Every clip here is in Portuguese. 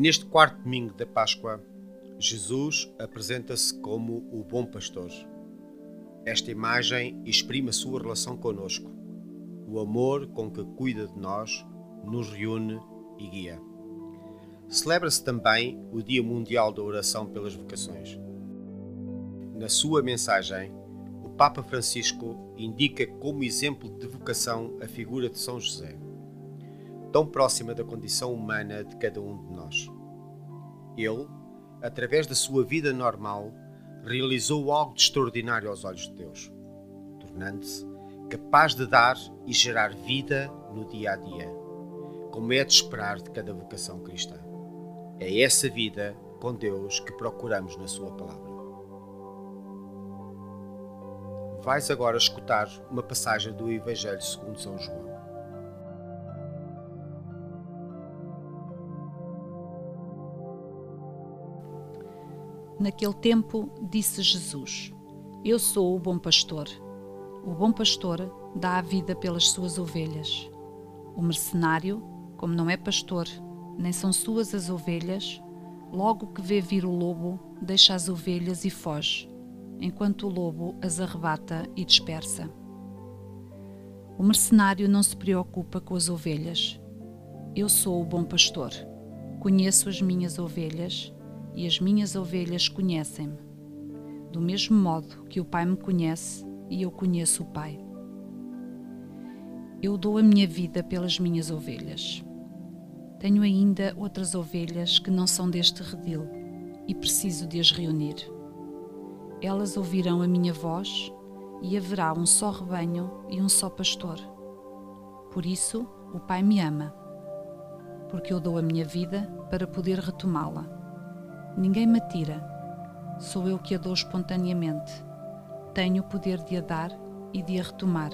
Neste quarto domingo da Páscoa, Jesus apresenta-se como o bom pastor. Esta imagem exprime a sua relação conosco, o amor com que cuida de nós, nos reúne e guia. Celebra-se também o Dia Mundial da Oração pelas Vocações. Na sua mensagem, o Papa Francisco indica como exemplo de vocação a figura de São José tão próxima da condição humana de cada um de nós. Ele, através da sua vida normal, realizou algo de extraordinário aos olhos de Deus, tornando-se capaz de dar e gerar vida no dia a dia, como é de esperar de cada vocação cristã. É essa vida com Deus que procuramos na Sua palavra. Vais agora escutar uma passagem do Evangelho segundo São João. Naquele tempo, disse Jesus: Eu sou o bom pastor. O bom pastor dá a vida pelas suas ovelhas. O mercenário, como não é pastor, nem são suas as ovelhas, logo que vê vir o lobo, deixa as ovelhas e foge, enquanto o lobo as arrebata e dispersa. O mercenário não se preocupa com as ovelhas. Eu sou o bom pastor. Conheço as minhas ovelhas e as minhas ovelhas conhecem-me, do mesmo modo que o Pai me conhece e eu conheço o Pai. Eu dou a minha vida pelas minhas ovelhas. Tenho ainda outras ovelhas que não são deste redil e preciso de as reunir. Elas ouvirão a minha voz e haverá um só rebanho e um só pastor. Por isso, o Pai me ama, porque eu dou a minha vida para poder retomá-la. Ninguém me tira, sou eu que a dou espontaneamente. Tenho o poder de a dar e de a retomar.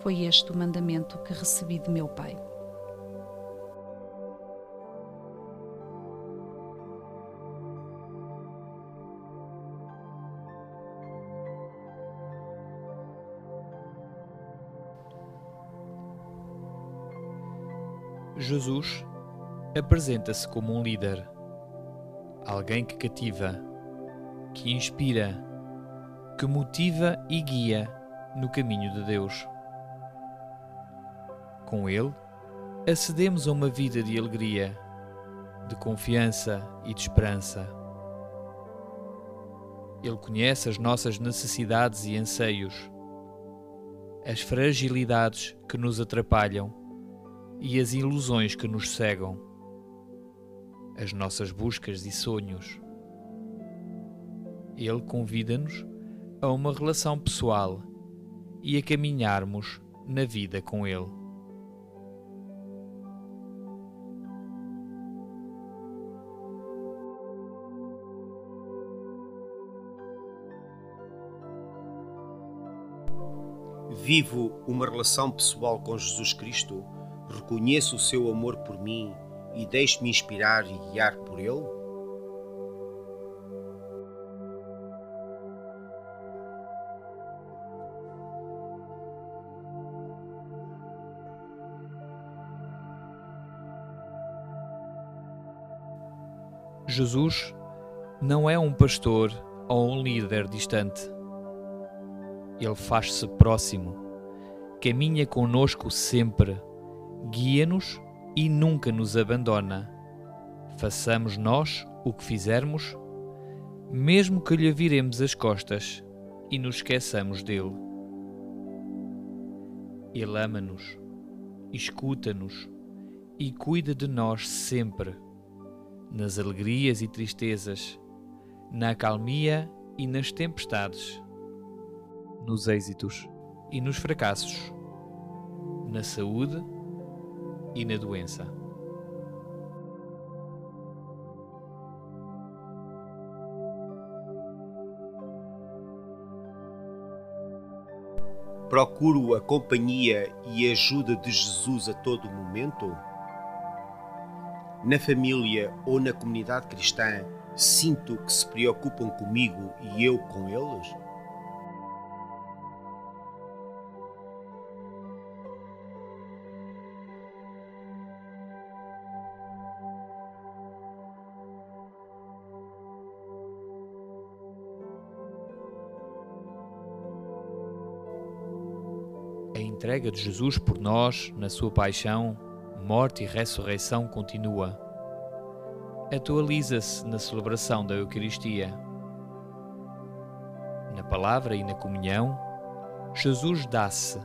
Foi este o mandamento que recebi de meu Pai. Jesus apresenta-se como um líder alguém que cativa, que inspira, que motiva e guia no caminho de Deus. Com Ele, acedemos a uma vida de alegria, de confiança e de esperança. Ele conhece as nossas necessidades e anseios, as fragilidades que nos atrapalham e as ilusões que nos cegam as nossas buscas e sonhos. Ele convida-nos a uma relação pessoal e a caminharmos na vida com Ele. Vivo uma relação pessoal com Jesus Cristo, reconheço o seu amor por mim e deixe-me inspirar e guiar por ele? Jesus não é um pastor ou um líder distante. Ele faz-se próximo, caminha conosco sempre, guia-nos e nunca nos abandona. Façamos nós o que fizermos, mesmo que lhe viremos as costas e nos esqueçamos dele. Ele ama-nos, escuta-nos e cuida de nós sempre, nas alegrias e tristezas, na acalmia e nas tempestades, nos êxitos e nos fracassos. na saúde e na doença. Procuro a companhia e ajuda de Jesus a todo momento? Na família ou na comunidade cristã, sinto que se preocupam comigo e eu com eles? Entrega de Jesus por nós, na sua paixão, morte e ressurreição, continua. Atualiza-se na celebração da Eucaristia. Na palavra e na comunhão, Jesus dá-se,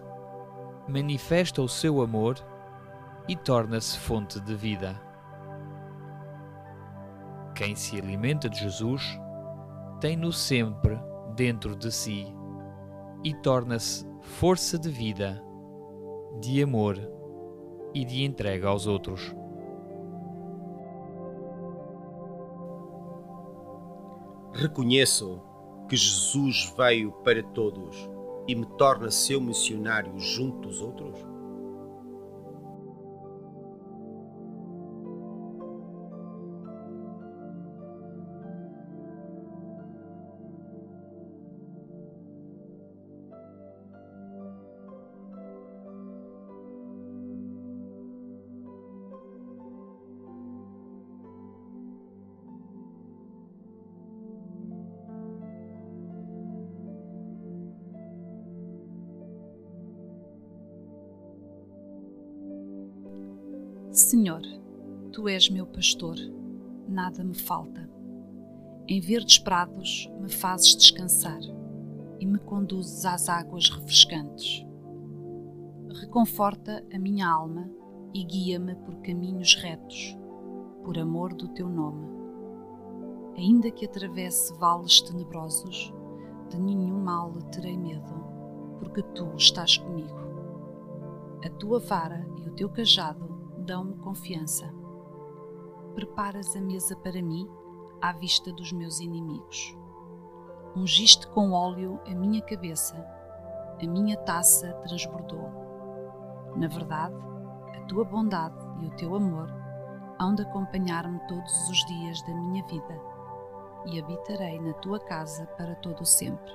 manifesta o seu amor e torna-se fonte de vida. Quem se alimenta de Jesus tem-no sempre dentro de si e torna-se força de vida, de amor e de entrega aos outros. Reconheço que Jesus veio para todos e me torna seu missionário junto dos outros? Senhor, tu és meu pastor, nada me falta. Em verdes prados me fazes descansar e me conduzes às águas refrescantes. Reconforta a minha alma e guia-me por caminhos retos, por amor do teu nome. Ainda que atravesse vales tenebrosos, de nenhum mal terei medo, porque tu estás comigo. A tua vara e o teu cajado dão-me confiança. Preparas a mesa para mim à vista dos meus inimigos. Ungiste com óleo a minha cabeça, a minha taça transbordou. Na verdade, a tua bondade e o teu amor hão de acompanhar-me todos os dias da minha vida e habitarei na tua casa para todo o sempre.